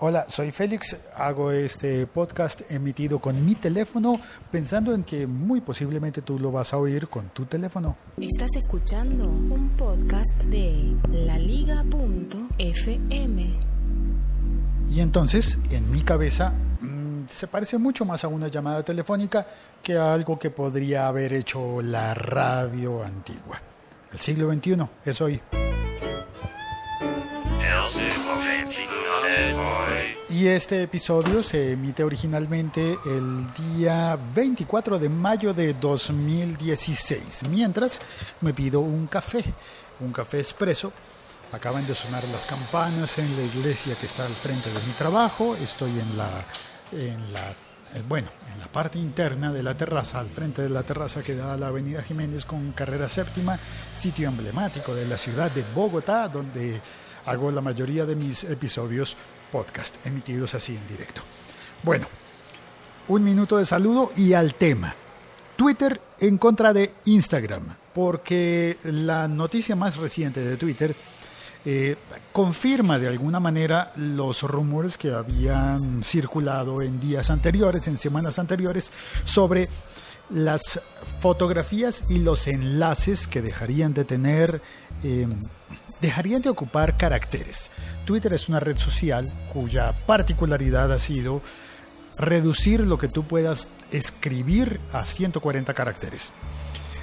Hola, soy Félix, hago este podcast emitido con mi teléfono pensando en que muy posiblemente tú lo vas a oír con tu teléfono. Estás escuchando un podcast de laliga.fm. Y entonces, en mi cabeza, mm, se parece mucho más a una llamada telefónica que a algo que podría haber hecho la radio antigua. El siglo XXI es hoy. Y este episodio se emite originalmente el día 24 de mayo de 2016, mientras me pido un café, un café expreso. Acaban de sonar las campanas en la iglesia que está al frente de mi trabajo. Estoy en la, en la eh, bueno, en la parte interna de la terraza, al frente de la terraza que da la Avenida Jiménez con carrera séptima, sitio emblemático de la ciudad de Bogotá, donde hago la mayoría de mis episodios podcast emitidos así en directo. Bueno, un minuto de saludo y al tema. Twitter en contra de Instagram, porque la noticia más reciente de Twitter eh, confirma de alguna manera los rumores que habían circulado en días anteriores, en semanas anteriores, sobre las fotografías y los enlaces que dejarían de tener eh, dejarían de ocupar caracteres. Twitter es una red social cuya particularidad ha sido reducir lo que tú puedas escribir a 140 caracteres.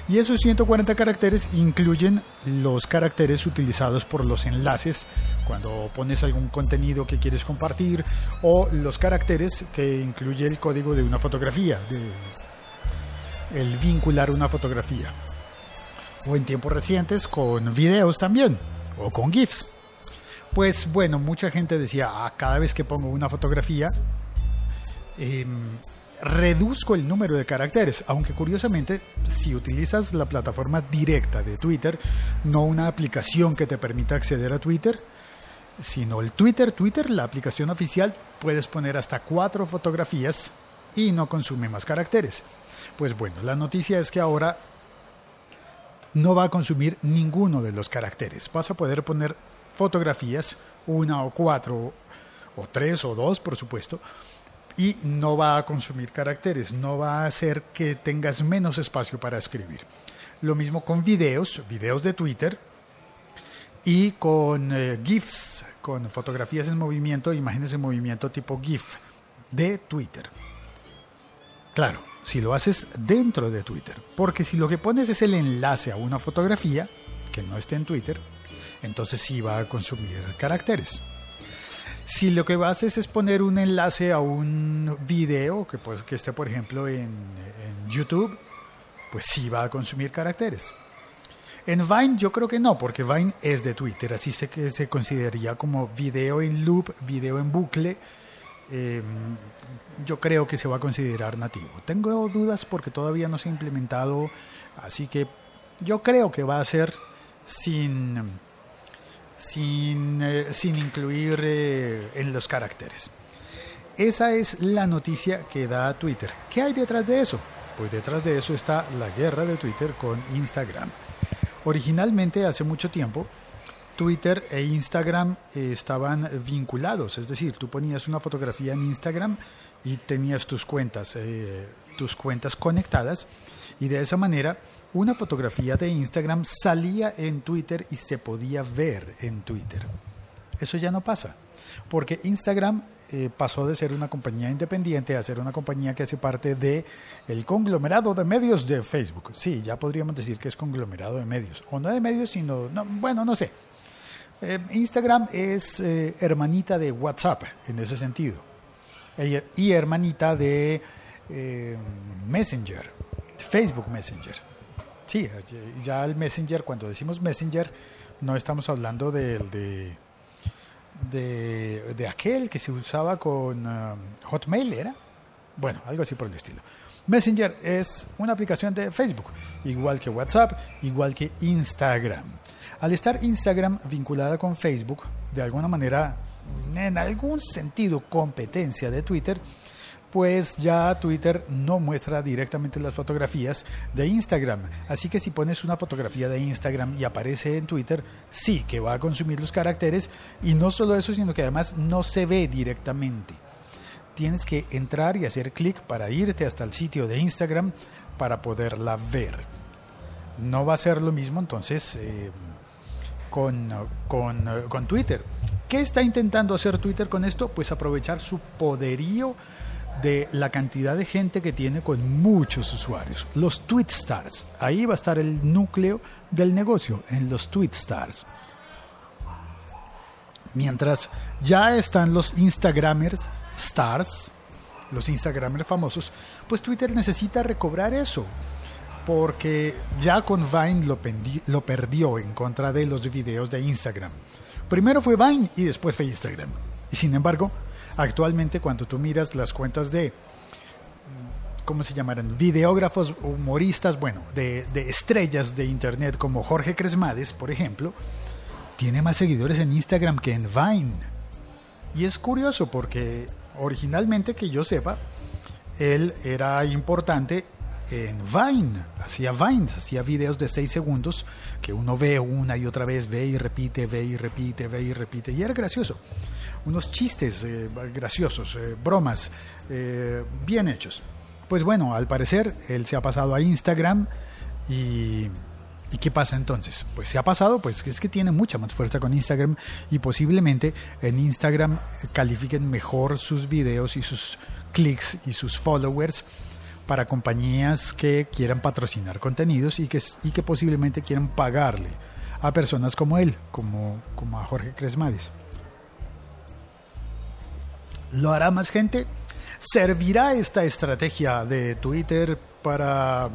Y esos 140 caracteres incluyen los caracteres utilizados por los enlaces cuando pones algún contenido que quieres compartir o los caracteres que incluye el código de una fotografía, el vincular una fotografía. O en tiempos recientes con videos también o con GIFs. Pues bueno, mucha gente decía, ah, cada vez que pongo una fotografía, em, reduzco el número de caracteres, aunque curiosamente, si utilizas la plataforma directa de Twitter, no una aplicación que te permita acceder a Twitter, sino el Twitter, Twitter, la aplicación oficial, puedes poner hasta cuatro fotografías y no consume más caracteres. Pues bueno, la noticia es que ahora no va a consumir ninguno de los caracteres. Vas a poder poner fotografías, una o cuatro, o tres o dos, por supuesto, y no va a consumir caracteres, no va a hacer que tengas menos espacio para escribir. Lo mismo con videos, videos de Twitter, y con eh, GIFs, con fotografías en movimiento, imágenes en movimiento tipo GIF de Twitter. Claro, si lo haces dentro de Twitter. Porque si lo que pones es el enlace a una fotografía que no esté en Twitter, entonces sí va a consumir caracteres. Si lo que haces es poner un enlace a un video que, pues, que esté, por ejemplo, en, YouTube, pues sí va a consumir caracteres. En Vine yo creo que no, porque Vine es de Twitter, así se, se consideraría como video en loop, video en bucle. Eh, yo creo que se va a considerar nativo. Tengo dudas porque todavía no se ha implementado, así que yo creo que va a ser sin, sin, eh, incluir eh, en los caracteres. Esa es la noticia que da Twitter. ¿Qué hay detrás de eso? Pues detrás de eso está la guerra de Twitter con Instagram. Originalmente, hace mucho tiempo, Twitter e Instagram estaban vinculados, es decir, tú ponías una fotografía en Instagram y tenías tus cuentas, eh, tus cuentas conectadas y de esa manera una fotografía de Instagram salía en Twitter y se podía ver en Twitter. Eso ya no pasa, porque Instagram eh, pasó de ser una compañía independiente a ser una compañía que hace parte de el conglomerado de medios de Facebook. Sí, ya podríamos decir que es conglomerado de medios, o no de medios, sino, no, bueno, no sé. Eh, Instagram es hermanita de WhatsApp en ese sentido y hermanita de eh, Messenger, Facebook Messenger. Sí, ya el Messenger, cuando decimos Messenger, no estamos hablando del de, de, aquel que se usaba con Hotmail, ¿era? Bueno, algo así por el estilo. Messenger es una aplicación de Facebook, igual que WhatsApp, igual que Instagram. Al estar Instagram vinculada con Facebook, de alguna manera en algún sentido competencia de Twitter, pues ya Twitter no muestra directamente las fotografías de Instagram. Así que si pones una fotografía de Instagram y aparece en Twitter, sí que va a consumir los caracteres y no solo eso, sino que además no se ve directamente. Tienes que entrar y hacer clic para irte hasta el sitio de Instagram para poderla ver. No va a ser lo mismo entonces eh, con, con, con Twitter. ¿Qué está intentando hacer Twitter con esto? Pues aprovechar su poderío de la cantidad de gente que tiene con muchos usuarios. Los Tweet Stars. Ahí va a estar el núcleo del negocio, en los Tweet Stars. Mientras ya están los Instagramers Stars, los Instagramers famosos, pues Twitter necesita recobrar eso. Porque ya con Vine lo, lo perdió en contra de los videos de Instagram. Primero fue Vine y después fue Instagram. Y sin embargo, Actualmente cuando tú miras las cuentas de, ¿cómo se llamarán? Videógrafos, humoristas, bueno, de, estrellas de Internet como Jorge Cresmades, por ejemplo, tiene más seguidores en Instagram que en Vine. Y es curioso porque originalmente que yo sepa, él era importante en Vine, hacía Vines, hacía videos de 6 segundos que uno ve una y otra vez, ve y repite, ve y repite, ve y repite, y era gracioso. Unos chistes eh, graciosos, eh, bromas, eh, bien hechos. Pues bueno, al parecer él se ha pasado a Instagram y ¿Y qué pasa entonces? Pues se ha pasado, pues es que tiene mucha más fuerza con Instagram y posiblemente en Instagram califiquen mejor sus videos y sus clics y sus followers para compañías que quieran patrocinar contenidos y que, y que posiblemente quieran pagarle a personas como él, como, como a Jorge Cresmades. ¿Lo hará más gente? ¿Servirá esta estrategia de Twitter para,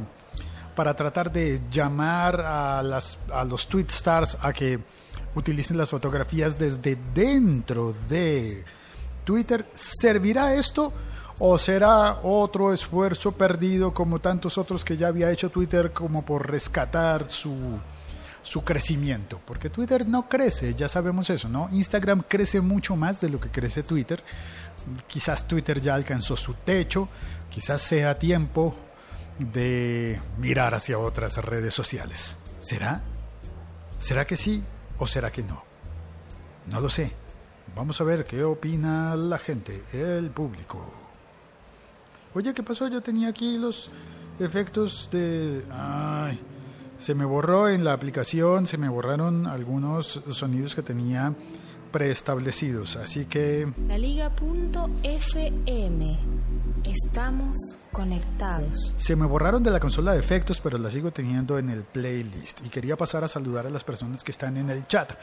para tratar de llamar a, las, a los tweet stars a que utilicen las fotografías desde dentro de Twitter? ¿Servirá esto? ¿O será otro esfuerzo perdido como tantos otros que ya había hecho Twitter como por rescatar su, su crecimiento? Porque Twitter no crece, ya sabemos eso, ¿no? Instagram crece mucho más de lo que crece Twitter. Quizás Twitter ya alcanzó su techo, quizás sea tiempo de mirar hacia otras redes sociales. ¿Será? ¿Será que sí o será que no? No lo sé. Vamos a ver qué opina la gente, el público. Oye, ¿qué pasó? Yo tenía aquí los efectos de... Ay, se me borró en la aplicación, se me borraron algunos sonidos que tenía preestablecidos, así que... La Liga.fm. Estamos conectados. Se me borraron de la consola de efectos, pero la sigo teniendo en el playlist. Y quería pasar a saludar a las personas que están en el chat.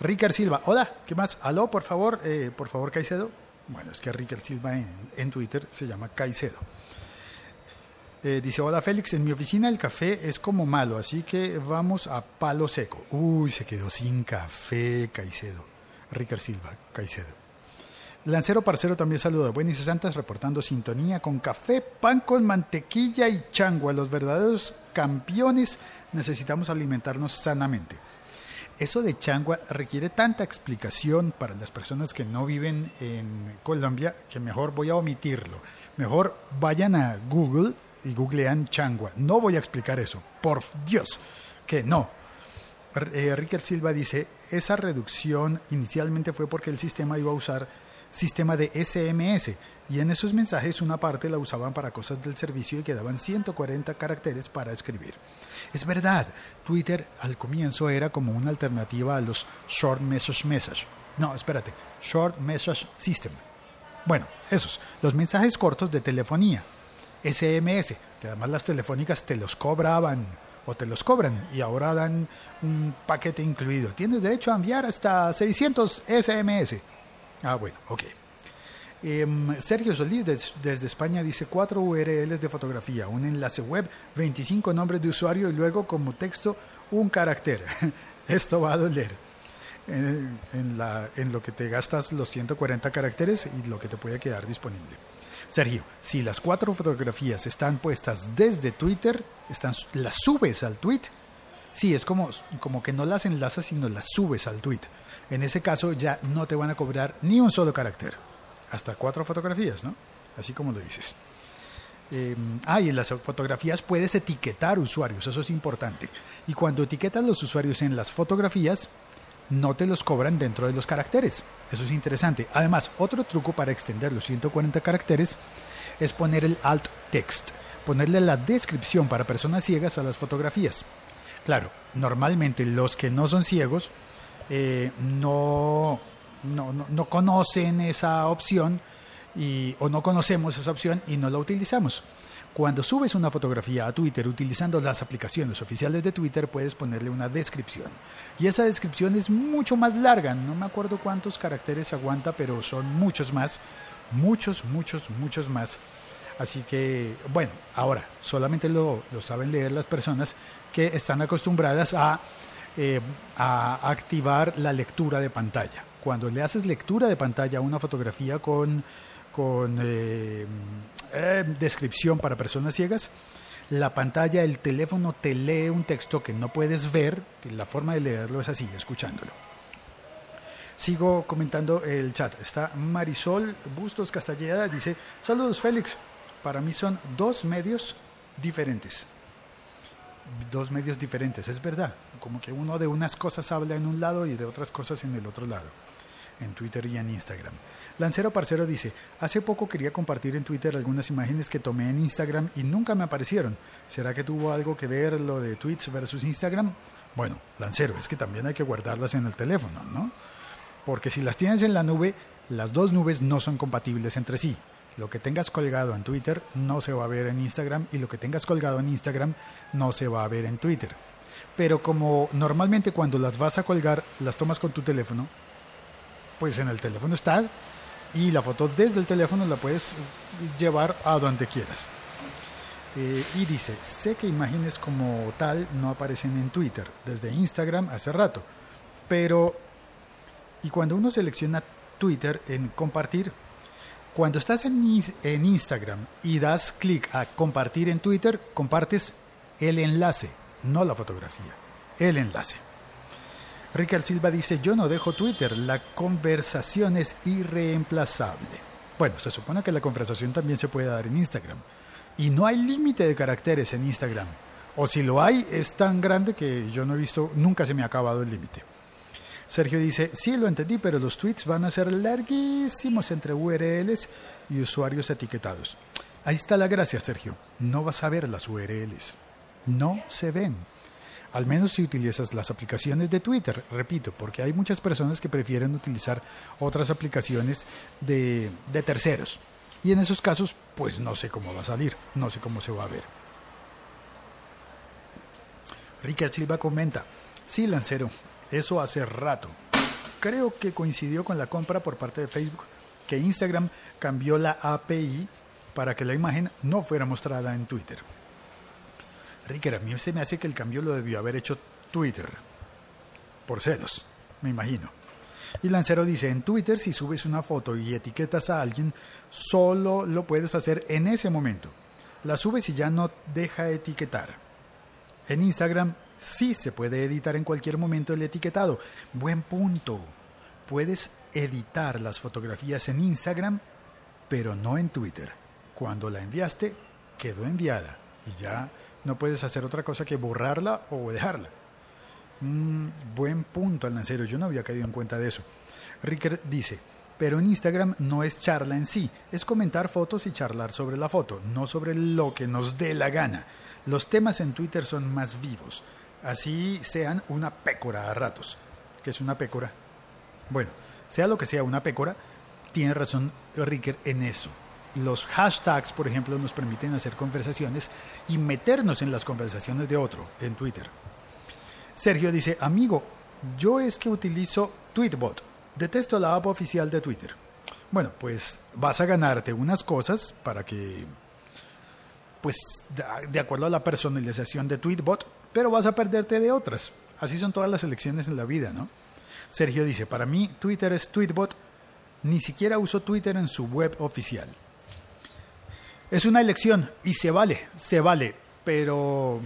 Ricard Silva, hola, ¿qué más? Aló, por favor, eh, por favor, Caicedo. Bueno, es que Riquel Silva en, Twitter se llama Caicedo. Eh, dice, hola Félix, en mi oficina el café es como malo, así que vamos a palo seco. Uy, se quedó sin café, Caicedo. Ricker Silva, Caicedo. Lancero Parcero también saluda. Buenas y santas reportando sintonía con café, pan con mantequilla y changua. Los verdaderos campeones necesitamos alimentarnos sanamente. Eso de changua requiere tanta explicación para las personas que no viven en Colombia que mejor voy a omitirlo. Mejor vayan a Google y googlean changua. No voy a explicar eso. Por Dios, que no. Eh, Silva dice, esa reducción inicialmente fue porque el sistema iba a usar sistema de SMS y en esos mensajes una parte la usaban para cosas del servicio y quedaban 140 caracteres para escribir. Es verdad, Twitter al comienzo era como una alternativa a los Short Message Message. No, espérate, Short Message System. Bueno, esos, los mensajes cortos de telefonía, SMS, que además las telefónicas te los cobraban o te los cobran y ahora dan un paquete incluido. Tienes derecho a enviar hasta 600 SMS. Ah, bueno, ok. Em, Sergio Solís desde España dice cuatro URLs de fotografía, un enlace web, 25 nombres de usuario y luego como texto un carácter. Esto va a doler. En, en lo que te gastas los 140 caracteres y lo que te puede quedar disponible. Sergio, si las cuatro fotografías están puestas desde Twitter, están, las subes al tweet, sí, es como, como que no las enlazas, sino las subes al tweet. En ese caso ya no te van a cobrar ni un solo carácter hasta cuatro fotografías, ¿no? así como lo dices. Eh, ah, y en las fotografías puedes etiquetar usuarios, eso es importante. Y cuando etiquetas los usuarios en las fotografías, no te los cobran dentro de los caracteres. Eso es interesante. Además, otro truco para extender los 140 caracteres es poner el alt text, ponerle la descripción para personas ciegas a las fotografías. Claro, normalmente los que no son ciegos eh, no, no, no, conocen esa opción y, o no conocemos esa opción y no la utilizamos. Cuando subes una fotografía a Twitter utilizando las aplicaciones oficiales de Twitter, puedes ponerle una descripción. Y esa descripción es mucho más larga. No me acuerdo cuántos caracteres aguanta, pero son muchos más. Muchos, muchos, muchos más. Así que, bueno, ahora solamente lo, lo saben leer las personas que están acostumbradas a, eh, a activar la lectura de pantalla. Cuando le haces lectura de pantalla a una fotografía con con eh, eh, descripción para personas ciegas. La pantalla del teléfono te lee un texto que no puedes ver, que la forma de leerlo es así, escuchándolo. Sigo comentando el chat. Está Marisol Bustos Castelleda, dice, saludos Félix, para mí son dos medios diferentes. Dos medios diferentes, es verdad. Como que uno de unas cosas habla en un lado y de otras cosas en el otro lado, en Twitter y en Instagram. Lancero Parcero dice, hace poco quería compartir en Twitter algunas imágenes que tomé en Instagram y nunca me aparecieron. ¿Será que tuvo algo que ver lo de tweets versus Instagram? Bueno, Lancero, es que también hay que guardarlas en el teléfono, ¿no? Porque si las tienes en la nube, las dos nubes no son compatibles entre sí. Lo que tengas colgado en Twitter no se va a ver en Instagram y lo que tengas colgado en Instagram no se va a ver en Twitter. Pero como normalmente cuando las vas a colgar las tomas con tu teléfono, pues en el teléfono estás y la foto desde el teléfono la puedes llevar a donde quieras. Eh, y dice, sé que imágenes como tal no aparecen en Twitter, desde Instagram hace rato, pero, y cuando uno selecciona Twitter en compartir, cuando estás en Instagram y das clic a compartir en Twitter, compartes el enlace, no la fotografía, el enlace. Ricardo Silva dice, yo no dejo Twitter, la conversación es irreemplazable. Bueno, se supone que la conversación también se puede dar en Instagram. Y no hay límite de caracteres en Instagram. O si lo hay, es tan grande que yo no he visto, nunca se me ha acabado el límite. Sergio dice, sí, lo entendí, pero los tweets van a ser larguísimos entre URLs y usuarios etiquetados. Ahí está la gracia, Sergio. No vas a ver las URLs. No se ven al menos si utilizas las aplicaciones de Twitter, repito, porque hay muchas personas que prefieren utilizar otras aplicaciones de, terceros. Y en esos casos, pues no sé cómo va a salir, no sé cómo se va a ver. Richard Silva comenta, sí, Lancero, eso hace rato. Creo que coincidió con la compra por parte de Facebook que Instagram cambió la API para que la imagen no fuera mostrada en Twitter. Ricker, a mí se me hace que el cambio lo debió haber hecho Twitter. Por celos, me imagino. Y Lancero dice, en Twitter si subes una foto y etiquetas a alguien, solo lo puedes hacer en ese momento. La subes y ya no deja etiquetar. En Instagram sí se puede editar en cualquier momento el etiquetado. Buen punto. Puedes editar las fotografías en Instagram, pero no en Twitter. Cuando la enviaste, quedó enviada y ya no puedes hacer otra cosa que borrarla o dejarla. Mm, buen punto, Alnancero. Yo no había caído en cuenta de eso. Ricker dice, pero en Instagram no es charla en sí, es comentar fotos y charlar sobre la foto, no sobre lo que nos dé la gana. Los temas en Twitter son más vivos, así sean una pécora a ratos. ¿Qué es una pécora? Bueno, sea lo que sea una pécora, tiene razón Ricker en eso. Los hashtags, por ejemplo, nos permiten hacer conversaciones y meternos en las conversaciones de otro en Twitter. Sergio dice, amigo, yo es que utilizo Tweetbot. Detesto la app oficial de Twitter. Bueno, pues vas a ganarte unas cosas para que, pues, de acuerdo a la personalización de Tweetbot, pero vas a perderte de otras. Así son todas las elecciones en la vida, ¿no? Sergio dice, para mí Twitter es Tweetbot, ni siquiera uso Twitter en su web oficial. Es una elección y se vale, se vale, pero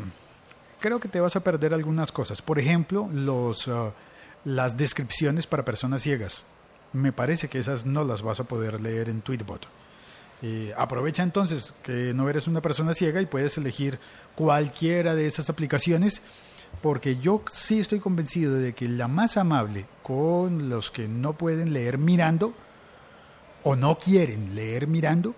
creo que te vas a perder algunas cosas. Por ejemplo, los, uh, las descripciones para personas ciegas. Me parece que esas no las vas a poder leer en Tweetbot. Aprovecha entonces que no eres una persona ciega y puedes elegir cualquiera de esas aplicaciones porque yo sí estoy convencido de que la más amable con los que no pueden leer mirando o no quieren leer mirando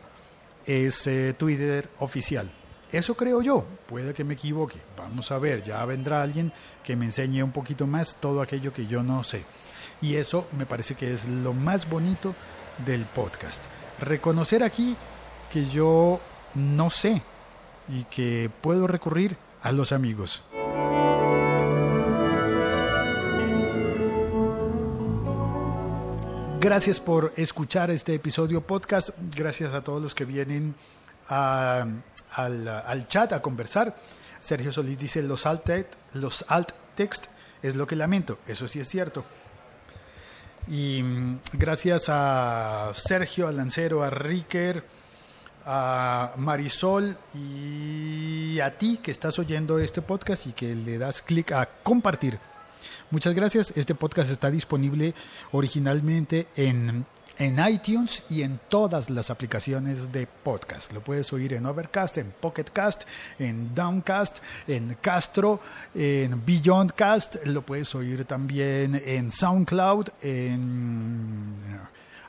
es Twitter oficial. Eso creo yo, puede que me equivoque. Vamos a ver, ya vendrá alguien que me enseñe un poquito más todo aquello que yo no sé. Y eso me parece que es lo más bonito del podcast. Reconocer aquí que yo no sé y que puedo recurrir a los amigos. Gracias por escuchar este episodio podcast. Gracias a todos los que vienen al, chat a conversar. Sergio Solís dice, los alt, los alt text es lo que lamento. Eso sí es cierto. Y mm, gracias a Sergio, a Lancero, a Ricker, a Marisol y a ti que estás oyendo este podcast y que le das clic a compartir Muchas gracias. Este podcast está disponible originalmente en, en iTunes y en todas las aplicaciones de podcast. Lo puedes oír en Overcast, en Pocketcast, en Downcast, en Castro, en Beyondcast. Lo puedes oír también en SoundCloud, en,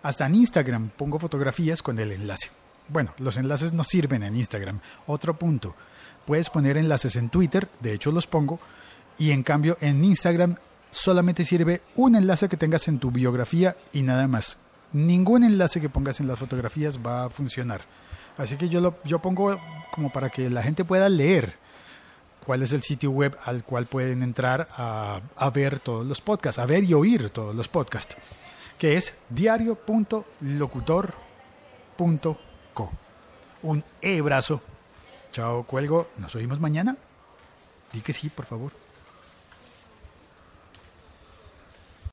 hasta en Instagram. Pongo fotografías con el enlace. Bueno, los enlaces no sirven en Instagram. Otro punto. Puedes poner enlaces en Twitter, de hecho los pongo, y en cambio en Instagram solamente sirve un enlace que tengas en tu biografía y nada más. Ningún enlace que pongas en las fotografías va a funcionar. Así que yo, lo, yo pongo como para que la gente pueda leer cuál es el sitio web al cual pueden entrar a, a ver todos los podcasts, a ver y oír todos los podcasts, que es diario.locutor.co. Un e-brazo. Chao, cuelgo. ¿Nos oímos mañana? Di que sí, por favor.